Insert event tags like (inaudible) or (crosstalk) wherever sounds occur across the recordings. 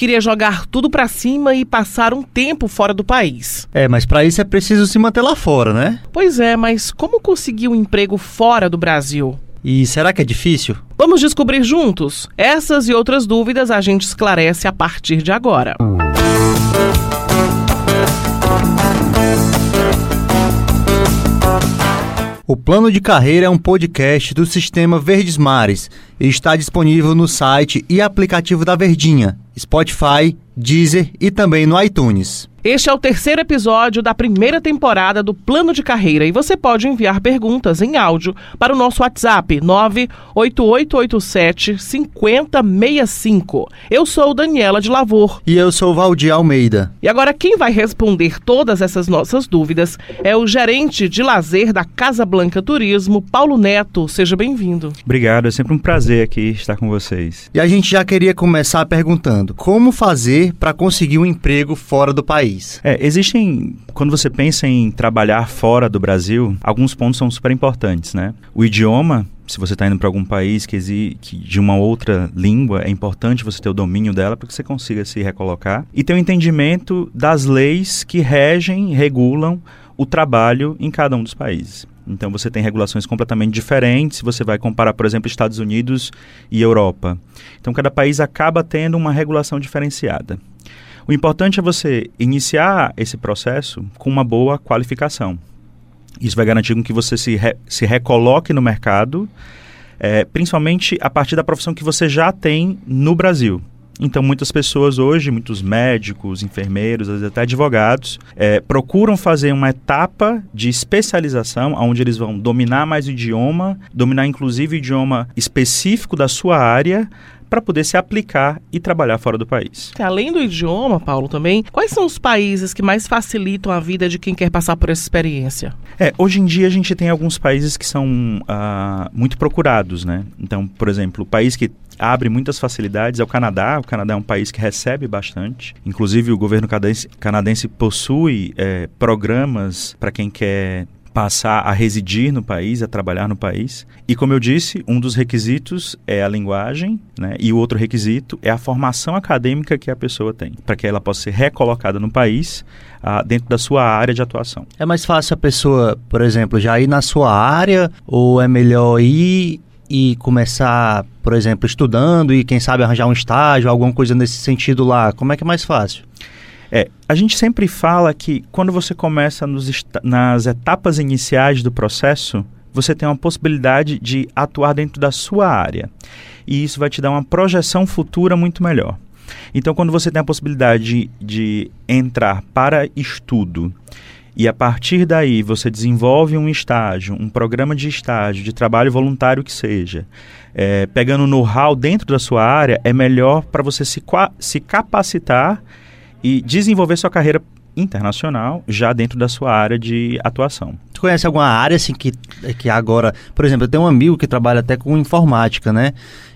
queria jogar tudo para cima e passar um tempo fora do país. É, mas para isso é preciso se manter lá fora, né? Pois é, mas como conseguir um emprego fora do Brasil? E será que é difícil? Vamos descobrir juntos? Essas e outras dúvidas a gente esclarece a partir de agora. O Plano de Carreira é um podcast do Sistema Verdes Mares e está disponível no site e aplicativo da Verdinha, Spotify, Deezer e também no iTunes. Este é o terceiro episódio da primeira temporada do Plano de Carreira e você pode enviar perguntas em áudio para o nosso WhatsApp 98887 5065. Eu sou Daniela de Lavor. E eu sou Valdir Almeida. E agora quem vai responder todas essas nossas dúvidas é o gerente de lazer da Casa Blanca Turismo, Paulo Neto. Seja bem-vindo. Obrigado, é sempre um prazer aqui estar com vocês. E a gente já queria começar perguntando: como fazer para conseguir um emprego fora do país? É, existem, quando você pensa em trabalhar fora do Brasil, alguns pontos são super importantes, né? O idioma, se você está indo para algum país que, que, de uma outra língua, é importante você ter o domínio dela para que você consiga se recolocar. E ter o um entendimento das leis que regem, regulam o trabalho em cada um dos países. Então você tem regulações completamente diferentes. Se você vai comparar, por exemplo, Estados Unidos e Europa. Então cada país acaba tendo uma regulação diferenciada. O importante é você iniciar esse processo com uma boa qualificação. Isso vai garantir que você se, re, se recoloque no mercado, é, principalmente a partir da profissão que você já tem no Brasil. Então, muitas pessoas hoje, muitos médicos, enfermeiros, às vezes até advogados, é, procuram fazer uma etapa de especialização, onde eles vão dominar mais o idioma, dominar inclusive o idioma específico da sua área, para poder se aplicar e trabalhar fora do país. Além do idioma, Paulo, também, quais são os países que mais facilitam a vida de quem quer passar por essa experiência? É, hoje em dia a gente tem alguns países que são uh, muito procurados, né? Então, por exemplo, o país que abre muitas facilidades é o Canadá. O Canadá é um país que recebe bastante. Inclusive, o governo canadense, canadense possui é, programas para quem quer passar a residir no país, a trabalhar no país. E como eu disse, um dos requisitos é a linguagem, né? E o outro requisito é a formação acadêmica que a pessoa tem, para que ela possa ser recolocada no país ah, dentro da sua área de atuação. É mais fácil a pessoa, por exemplo, já ir na sua área ou é melhor ir e começar, por exemplo, estudando e quem sabe arranjar um estágio, alguma coisa nesse sentido lá? Como é que é mais fácil? É, a gente sempre fala que quando você começa nos, nas etapas iniciais do processo, você tem uma possibilidade de atuar dentro da sua área. E isso vai te dar uma projeção futura muito melhor. Então, quando você tem a possibilidade de, de entrar para estudo e a partir daí você desenvolve um estágio, um programa de estágio, de trabalho voluntário que seja, é, pegando know-how dentro da sua área, é melhor para você se, se capacitar e desenvolver sua carreira internacional já dentro da sua área de atuação. Tu conhece alguma área assim que, que agora, por exemplo, eu tenho um amigo que trabalha até com informática, né?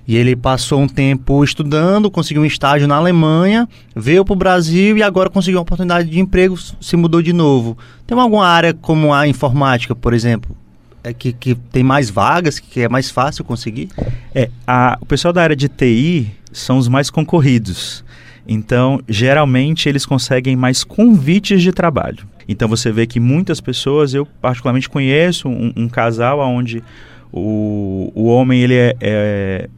E ele passou um tempo estudando, conseguiu um estágio na Alemanha, veio para o Brasil e agora conseguiu uma oportunidade de emprego, se mudou de novo. Tem alguma área como a informática, por exemplo, é que, que tem mais vagas, que é mais fácil conseguir? É, a, o pessoal da área de TI são os mais concorridos. Então, geralmente, eles conseguem mais convites de trabalho. Então, você vê que muitas pessoas, eu particularmente conheço um, um casal onde o, o homem ele é, é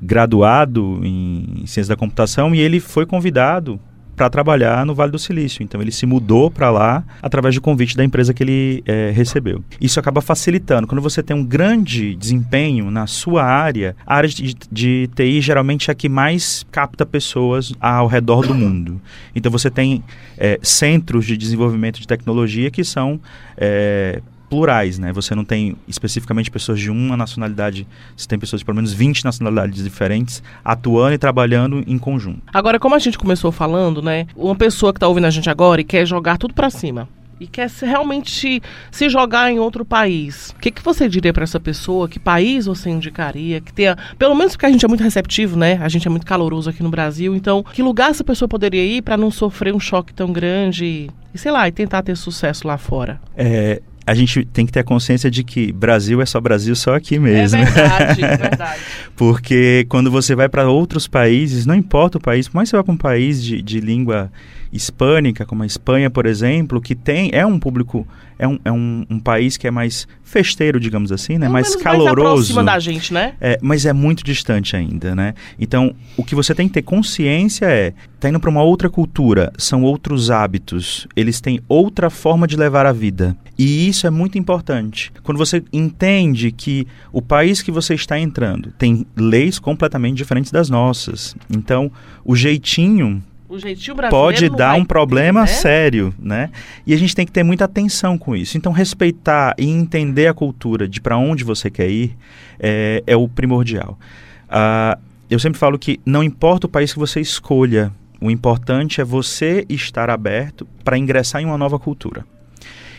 graduado em ciência da computação e ele foi convidado para trabalhar no Vale do Silício. Então ele se mudou para lá através do convite da empresa que ele é, recebeu. Isso acaba facilitando. Quando você tem um grande desempenho na sua área, a área de, de TI geralmente é a que mais capta pessoas ao redor do mundo. Então você tem é, centros de desenvolvimento de tecnologia que são é, plurais, né? Você não tem especificamente pessoas de uma nacionalidade, você tem pessoas de pelo menos 20 nacionalidades diferentes atuando e trabalhando em conjunto. Agora, como a gente começou falando, né? Uma pessoa que está ouvindo a gente agora e quer jogar tudo para cima e quer se, realmente se jogar em outro país, o que, que você diria para essa pessoa? Que país você indicaria? Que tenha, pelo menos porque a gente é muito receptivo, né? A gente é muito caloroso aqui no Brasil. Então, que lugar essa pessoa poderia ir para não sofrer um choque tão grande e sei lá, e tentar ter sucesso lá fora? É, a gente tem que ter a consciência de que Brasil é só Brasil só aqui mesmo. É verdade, é (laughs) verdade. Porque quando você vai para outros países, não importa o país, por mais que você vá para um país de, de língua hispânica, como a Espanha, por exemplo, que tem é um público é um, é um, um país que é mais festeiro, digamos assim, né? Mais caloroso. Mais da gente, né? É, mas é muito distante ainda, né? Então, o que você tem que ter consciência é, tá indo para uma outra cultura, são outros hábitos, eles têm outra forma de levar a vida. E isso é muito importante. Quando você entende que o país que você está entrando tem leis completamente diferentes das nossas. Então, o jeitinho o jeitinho brasileiro pode dar um problema né? sério, né? E a gente tem que ter muita atenção com isso. Então, respeitar e entender a cultura de para onde você quer ir é, é o primordial. Ah, eu sempre falo que não importa o país que você escolha, o importante é você estar aberto para ingressar em uma nova cultura.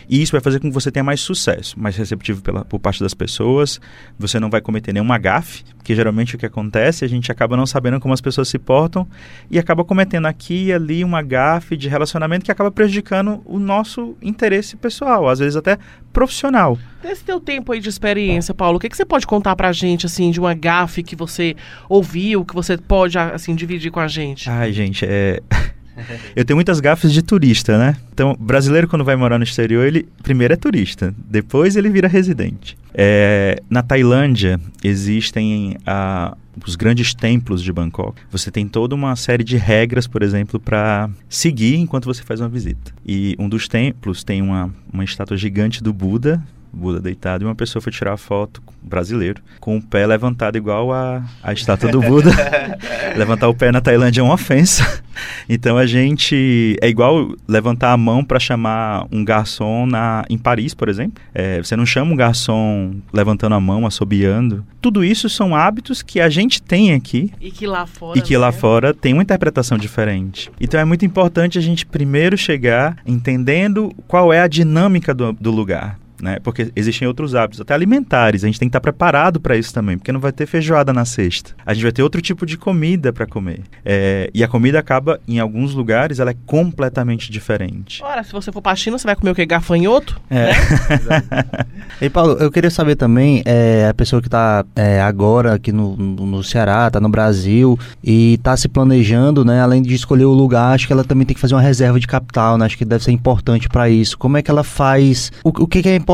E isso vai fazer com que você tenha mais sucesso, mais receptivo pela, por parte das pessoas. Você não vai cometer nenhuma gafe, porque geralmente o que acontece, a gente acaba não sabendo como as pessoas se portam e acaba cometendo aqui e ali uma gafe de relacionamento que acaba prejudicando o nosso interesse pessoal, às vezes até profissional. Nesse teu tempo aí de experiência, Paulo, o que, que você pode contar pra gente, assim, de uma gafe que você ouviu, que você pode, assim, dividir com a gente? Ai, gente, é. (laughs) (laughs) Eu tenho muitas gafes de turista, né? Então, brasileiro quando vai morar no exterior, ele primeiro é turista, depois ele vira residente. É, na Tailândia existem ah, os grandes templos de Bangkok. Você tem toda uma série de regras, por exemplo, para seguir enquanto você faz uma visita. E um dos templos tem uma, uma estátua gigante do Buda, Buda deitado, e uma pessoa foi tirar a foto, brasileiro, com o pé levantado igual a, a estátua do Buda. (laughs) levantar o pé na Tailândia é uma ofensa. Então a gente. É igual levantar a mão para chamar um garçom na, em Paris, por exemplo. É, você não chama um garçom levantando a mão, assobiando. Tudo isso são hábitos que a gente tem aqui E que lá fora. e que lá né? fora tem uma interpretação diferente. Então é muito importante a gente primeiro chegar entendendo qual é a dinâmica do, do lugar. Né? Porque existem outros hábitos, até alimentares. A gente tem que estar preparado para isso também, porque não vai ter feijoada na sexta. A gente vai ter outro tipo de comida para comer. É, e a comida acaba, em alguns lugares, ela é completamente diferente. Ora, se você for pra China, você vai comer o quê? Gafanhoto? É. (laughs) E Paulo, eu queria saber também, é, a pessoa que está agora aqui no, no, no Ceará, está no Brasil e está se planejando, né? Além de escolher o lugar, acho que ela também tem que fazer uma reserva de capital, né? Acho que deve ser importante para isso. Como é que ela faz? O, o que, que é importante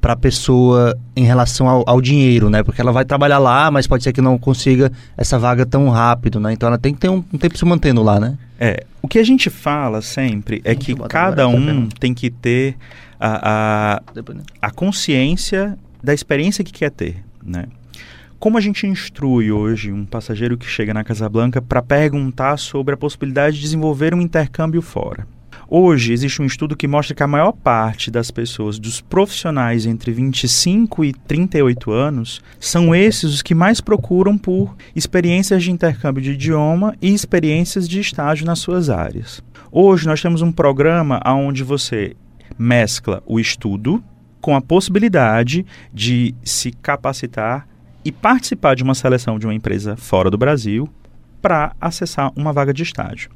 para a pessoa em relação ao, ao dinheiro, né? Porque ela vai trabalhar lá, mas pode ser que não consiga essa vaga tão rápido, né? Então ela tem que ter um, um tempo se mantendo lá, né? É, o que a gente fala sempre é que cada um pergunta. tem que ter a, a, né? a consciência da experiência que quer ter, né? Como a gente instrui hoje um passageiro que chega na Casa Blanca para perguntar sobre a possibilidade de desenvolver um intercâmbio fora? Hoje existe um estudo que mostra que a maior parte das pessoas, dos profissionais entre 25 e 38 anos, são esses os que mais procuram por experiências de intercâmbio de idioma e experiências de estágio nas suas áreas. Hoje nós temos um programa onde você mescla o estudo com a possibilidade de se capacitar e participar de uma seleção de uma empresa fora do Brasil para acessar uma vaga de estágio.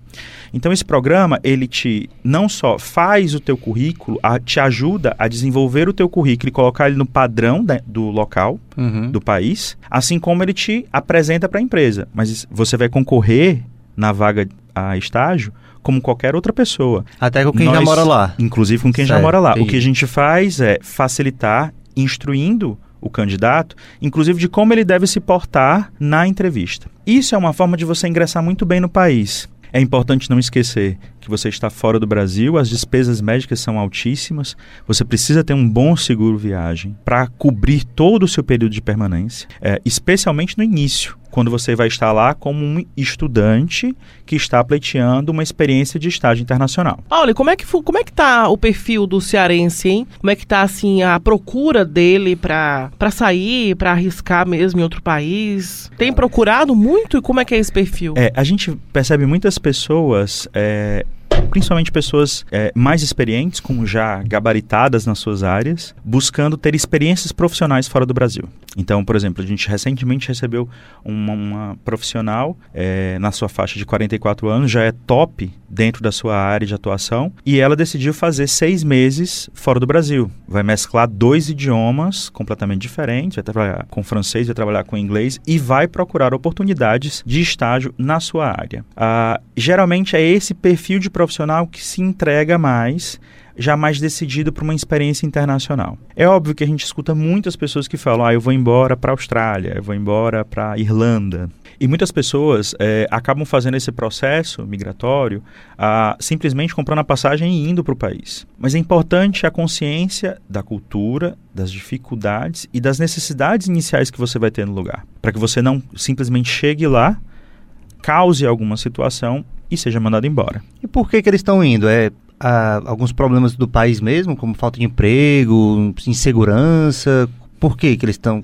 Então esse programa ele te não só faz o teu currículo, a- te ajuda a desenvolver o teu currículo e colocar ele no padrão da- do local, Uhum. do país, assim como ele te apresenta para a empresa. Mas você vai concorrer na vaga a estágio como qualquer outra pessoa. Até com quem já Nós- mora lá. Inclusive com quem já Certo, mora lá. O que a gente faz é facilitar, instruindo o candidato, inclusive de como ele deve se portar na entrevista. Isso é uma forma de você ingressar muito bem no país. É importante não esquecer que você está fora do Brasil, as despesas médicas são altíssimas, você precisa ter um bom seguro viagem para cobrir todo o seu período de permanência, é, especialmente no início, quando você vai estar lá como um estudante que está pleiteando uma experiência de estágio internacional. E como é que como é que tá o perfil do cearense, hein? Como é que tá assim a procura dele pra, pra sair, pra arriscar mesmo em outro país? Tem procurado muito e como é que é esse perfil? É, a gente percebe muitas pessoas é, principalmente pessoas é, mais experientes, como já gabaritadas nas suas áreas, buscando ter experiências profissionais fora do Brasil. Então, por exemplo, a gente recentemente recebeu uma, uma profissional é, na sua faixa de 44 anos, já é top dentro da sua área de atuação, e ela decidiu fazer seis meses fora do Brasil. Vai mesclar dois idiomas completamente diferentes, vai trabalhar com francês, vai trabalhar com inglês e vai procurar oportunidades de estágio na sua área. Ah, geralmente é esse perfil de profissional que se entrega mais já mais decidido para uma experiência internacional. É óbvio que a gente escuta muitas pessoas que falam: ah, eu vou embora para a Austrália, eu vou embora para a Irlanda. E muitas pessoas é, acabam fazendo esse processo migratório ah, simplesmente comprando a passagem e indo para o país. Mas é importante a consciência da cultura, das dificuldades e das necessidades iniciais que você vai ter no lugar. Para que você não simplesmente chegue lá, cause alguma situação e seja mandado embora. E por que, que eles estão indo? É ah, alguns problemas do país mesmo, como falta de emprego, insegurança? Por que, que eles estão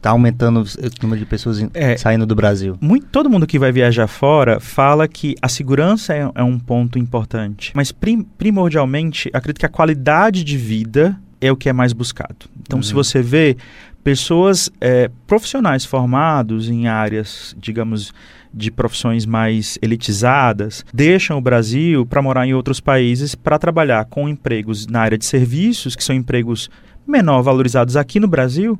está aumentando o número de pessoas é, saindo do Brasil. Muito, todo mundo que vai viajar fora fala que a segurança é, é um ponto importante, mas prim, primordialmente acredito que a qualidade de vida é o que é mais buscado. Então, uhum. se você vê pessoas é, profissionais formados em áreas, digamos, de profissões mais elitizadas, deixam o Brasil para morar em outros países para trabalhar com empregos na área de serviços, que são empregos menor valorizados aqui no Brasil,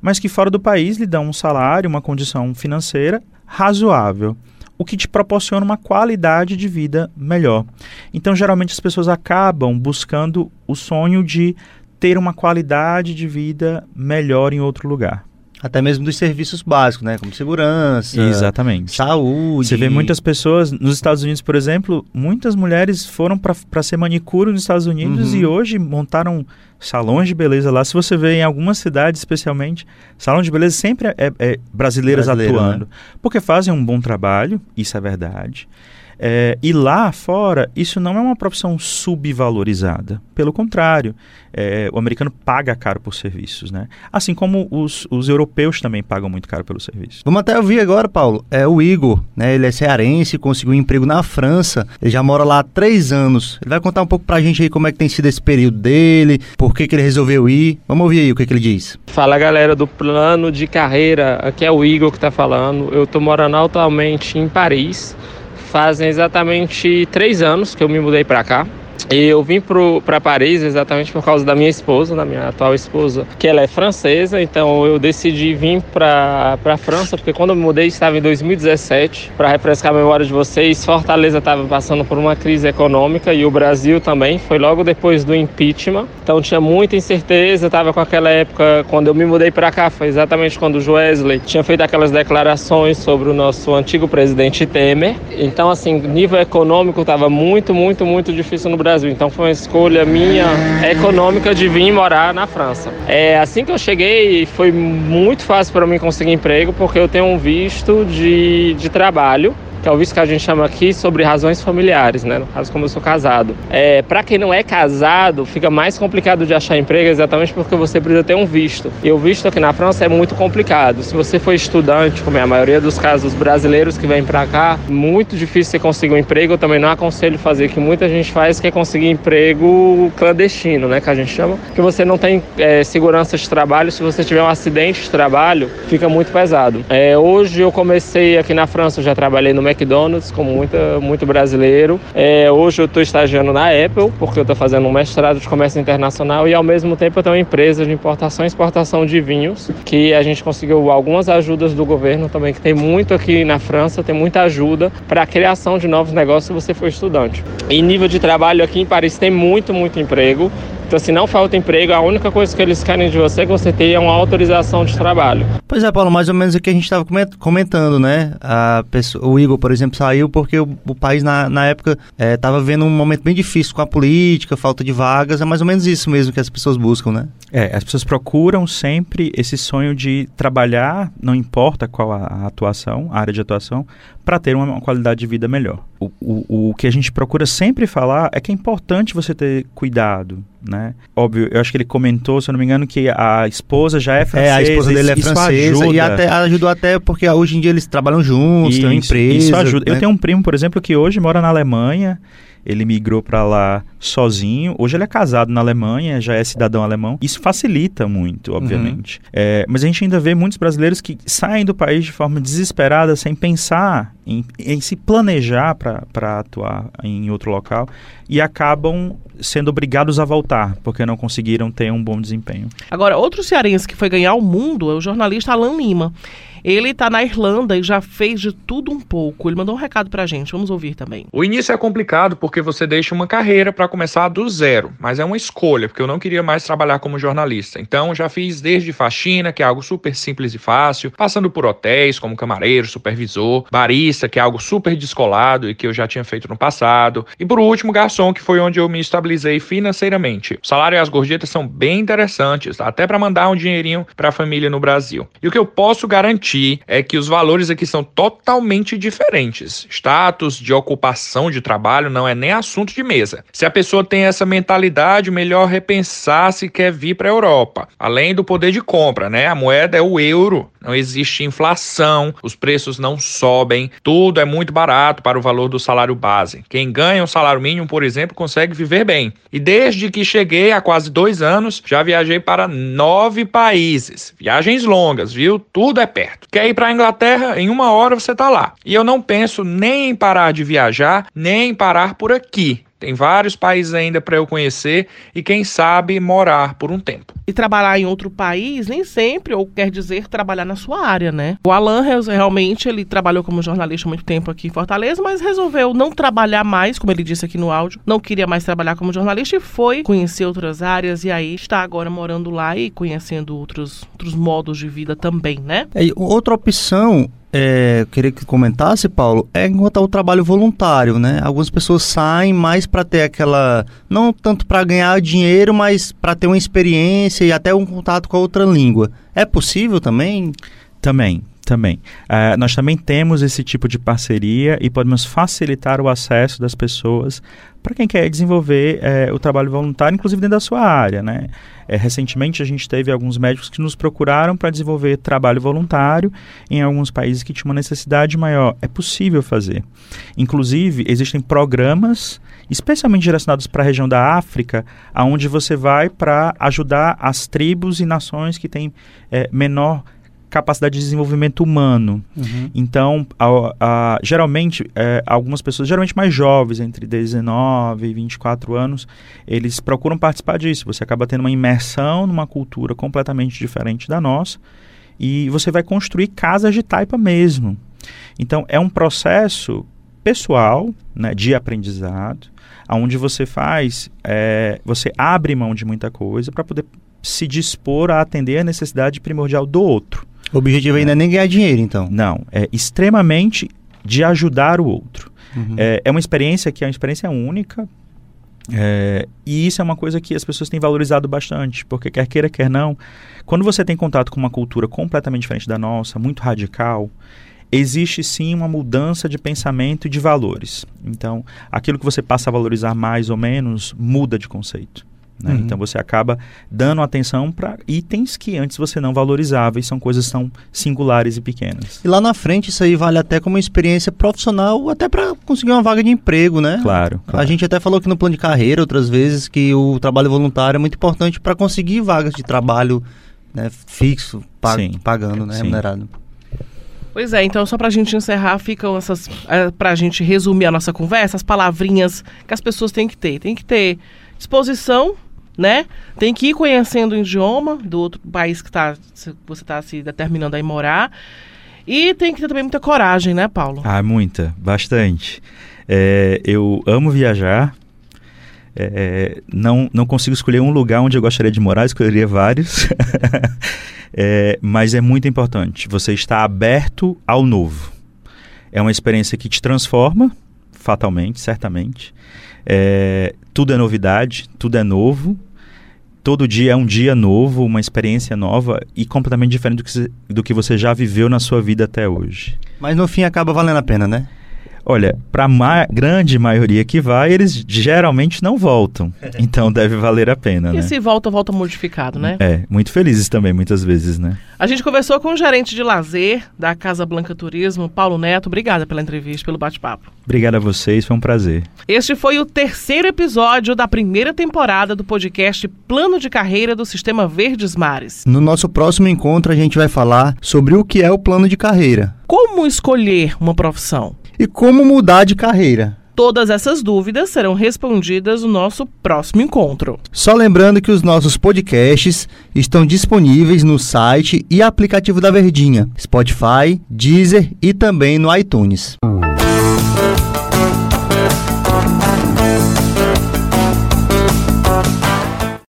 mas que fora do país lhe dão um salário, uma condição financeira razoável, o que te proporciona uma qualidade de vida melhor. Então, geralmente as pessoas acabam buscando o sonho de ter uma qualidade de vida melhor em outro lugar. Até mesmo dos serviços básicos, né? Como segurança, Exatamente. saúde. Você vê muitas pessoas, nos Estados Unidos, por exemplo, muitas mulheres foram para ser manicure nos Estados Unidos uhum. e hoje montaram salões de beleza lá. Se você vê em algumas cidades, especialmente, salão de beleza sempre é, é brasileiras Brasileiro, atuando. Né? Porque fazem um bom trabalho, isso é verdade. É, e lá fora, isso não é uma profissão subvalorizada. Pelo contrário, é, o americano paga caro por serviços, né? Assim como os, os europeus também pagam muito caro pelos serviços. Vamos até ouvir agora, Paulo. É o Igor, né? Ele é cearense, conseguiu um emprego na França. Ele já mora lá há três anos. Ele vai contar um pouco pra gente aí como é que tem sido esse período dele, por que, que ele resolveu ir. Vamos ouvir aí o que, que ele diz. Fala galera do plano de carreira. Aqui é o Igor que tá falando. Eu tô morando atualmente em Paris fazem exatamente três anos que eu me mudei para cá. Eu vim para Paris exatamente por causa da minha esposa, da minha atual esposa, que ela é francesa, então eu decidi vir para a França, porque quando eu me mudei estava em 2017. Para refrescar a memória de vocês, Fortaleza estava passando por uma crise econômica e o Brasil também, foi logo depois do impeachment. Então tinha muita incerteza, estava com aquela época, quando eu me mudei para cá, foi exatamente quando o Joesley tinha feito aquelas declarações sobre o nosso antigo presidente Temer. Então, assim, nível econômico estava muito, muito, muito difícil no Brasil Brasil. Então foi uma escolha minha econômica de vir morar na França. É, assim que eu cheguei, foi muito fácil para mim conseguir emprego, porque eu tenho um visto de, de trabalho que é o visto que a gente chama aqui sobre razões familiares, né? No caso, como eu sou casado. É, para quem não é casado, fica mais complicado de achar emprego exatamente porque você precisa ter um visto. E o visto aqui na França é muito complicado. Se você for estudante, como é a maioria dos casos brasileiros que vêm para cá, muito difícil você conseguir um emprego. Eu também não aconselho fazer o que muita gente faz, que é conseguir emprego clandestino, né? Que a gente chama. Que você não tem é, segurança de trabalho. Se você tiver um acidente de trabalho, fica muito pesado. É, hoje eu comecei aqui na França, eu já trabalhei no como muita, muito brasileiro. É, hoje eu estou estagiando na Apple, porque eu estou fazendo um mestrado de comércio internacional e ao mesmo tempo eu tenho uma empresa de importação e exportação de vinhos, que a gente conseguiu algumas ajudas do governo também, que tem muito aqui na França, tem muita ajuda para a criação de novos negócios se você for estudante. E nível de trabalho aqui em Paris tem muito, muito emprego. Então, se não falta emprego, a única coisa que eles querem de você é que você tenha uma autorização de trabalho. Pois é, Paulo, mais ou menos o que a gente estava comentando, né? A pessoa, o Igor, por exemplo, saiu porque o, o país, na, na época, estava é, vivendo um momento bem difícil com a política, falta de vagas. É mais ou menos isso mesmo que as pessoas buscam, né? É, as pessoas procuram sempre esse sonho de trabalhar, não importa qual a, a atuação, a área de atuação, para ter uma, qualidade de vida melhor. O, o, o que a gente procura sempre falar é que é importante você ter cuidado, né? Óbvio, eu acho que ele comentou, se eu não me engano, que a esposa já é francesa. É, a esposa dele é francesa ajuda. e até, ajudou até porque hoje em dia eles trabalham juntos, isso, têm uma empresa. Isso ajuda. Né? Eu tenho um primo, por exemplo, que hoje mora na Alemanha ele migrou para lá sozinho. Hoje ele é casado na Alemanha, já é cidadão alemão. Isso facilita muito, obviamente. Uhum. É, mas a gente ainda vê muitos brasileiros que saem do país de forma desesperada, sem pensar em, em se planejar para atuar em outro local e acabam sendo obrigados a voltar, porque não conseguiram ter um bom desempenho. Agora, outro cearense que foi ganhar o mundo é o jornalista Alan Lima. Ele está na Irlanda e já fez de tudo um pouco. Ele mandou um recado para a gente, vamos ouvir também. O início é complicado porque você deixa uma carreira para começar do zero, mas é uma escolha, porque eu não queria mais trabalhar como jornalista. Então já fiz desde faxina, que é algo super simples e fácil, passando por hotéis como camareiro, supervisor, barista, que é algo super descolado e que eu já tinha feito no passado, e por último garçom, que foi onde eu me estabilizei financeiramente. O salário e as gorjetas são bem interessantes, até para mandar um dinheirinho para a família no Brasil. E o que eu posso garantir aqui é que os valores aqui são totalmente diferentes. Status de ocupação de trabalho não é nem assunto de mesa. Se a pessoa tem essa mentalidade, melhor repensar se quer vir para a Europa. Além do poder de compra, né? A moeda é o euro, não existe inflação, os preços não sobem, tudo é muito barato para o valor do salário base. Quem ganha um salário mínimo, por exemplo, consegue viver bem. E desde que cheguei há quase dois anos, já viajei para nove países. Viagens longas, viu? Tudo é perto. Quer ir para a Inglaterra? Em uma hora você está lá. E eu não penso nem em parar de viajar, nem em parar por aqui. Tem vários países ainda para eu conhecer e quem sabe morar por um tempo. E trabalhar em outro país nem sempre, ou quer dizer trabalhar na sua área, né? O Alan realmente ele trabalhou como jornalista há muito tempo aqui em Fortaleza, mas resolveu não trabalhar mais, como ele disse aqui no áudio, não queria mais trabalhar como jornalista e foi conhecer outras áreas e aí está agora morando lá e conhecendo outros, outros modos de vida também, né? É, outra opção é, queria que comentasse, Paulo, é enquanto o trabalho voluntário, né? Algumas pessoas saem mais para ter aquela, não tanto para ganhar dinheiro, mas para ter uma experiência e até um contato com a outra língua. É possível também? Também, também. Uh, nós também temos esse tipo de parceria e podemos facilitar o acesso das pessoas para quem quer desenvolver uh, o trabalho voluntário, inclusive dentro da sua área. Né? Uh, recentemente, a gente teve alguns médicos que nos procuraram para desenvolver trabalho voluntário em alguns países que tinham uma necessidade maior. É possível fazer. Inclusive, existem programas especialmente direcionados para a região da África, aonde você vai para ajudar as tribos e nações que têm menor capacidade de desenvolvimento humano. Uhum. Então, a, a, geralmente, é, algumas pessoas, geralmente mais jovens, entre 19 e 24 anos, eles procuram participar disso. Você acaba tendo uma imersão numa cultura completamente diferente da nossa e você vai construir casas de taipa mesmo. Então, é um processo pessoal, né, de aprendizado, onde você faz, é, você abre mão de muita coisa para poder se dispor a atender a necessidade primordial do outro. O objetivo ainda é nem ganhar dinheiro, então. Não, é extremamente de ajudar o outro. Uhum. É, é uma experiência que é uma experiência única, é, e isso é uma coisa que as pessoas têm valorizado bastante, porque quer queira, quer não, quando você tem contato com uma cultura completamente diferente da nossa, muito radical, existe sim uma mudança de pensamento e de valores. Então, aquilo que você passa a valorizar mais ou menos muda de conceito. Né? Uhum. Então você acaba dando atenção para itens que antes você não valorizava e são coisas tão singulares e pequenas. E lá na frente isso aí vale até como experiência profissional, até para conseguir uma vaga de emprego, né? Claro, claro, A gente até falou aqui no plano de carreira outras vezes que o trabalho voluntário é muito importante para conseguir vagas de trabalho né, fixo, pag sim, pagando, né, sim. remunerado. Pois é, então só para a gente encerrar, ficam essas. É, para a gente resumir a nossa conversa, as palavrinhas que as pessoas têm que ter. Tem que ter disposição né? Tem que ir conhecendo o idioma do outro país que tá, você está se determinando a ir morar. E tem que ter também muita coragem, né, Paulo? Ah, muita, bastante. É, eu amo viajar. É, não, não consigo escolher um lugar onde eu gostaria de morar, escolheria vários. (laughs) é, mas é muito importante. Você está aberto ao novo. É uma experiência que te transforma, fatalmente, certamente. É, tudo é novidade, tudo é novo todo dia é um dia novo, uma experiência nova e completamente diferente do que, do que você já viveu na sua vida até hoje. Mas no fim acaba valendo a pena, né? Olha, para a ma grande maioria que vai, eles geralmente não voltam. (laughs) Então deve valer a pena, E né? se volta, volta modificado, né? É, muito felizes também, muitas vezes, né? A gente conversou com o gerente de lazer da Casa Blanca Turismo, Paulo Neto. Obrigada pela entrevista, pelo bate-papo. Obrigado a vocês, foi um prazer. Este foi o terceiro episódio da primeira temporada do podcast Plano de Carreira do Sistema Verdes Mares. No nosso próximo encontro, a gente vai falar sobre o que é o plano de carreira Como escolher uma profissão? E como mudar de carreira. Todas essas dúvidas serão respondidas no nosso próximo encontro. Só lembrando que os nossos podcasts estão disponíveis no site e aplicativo da Verdinha, Spotify, Deezer e também no iTunes.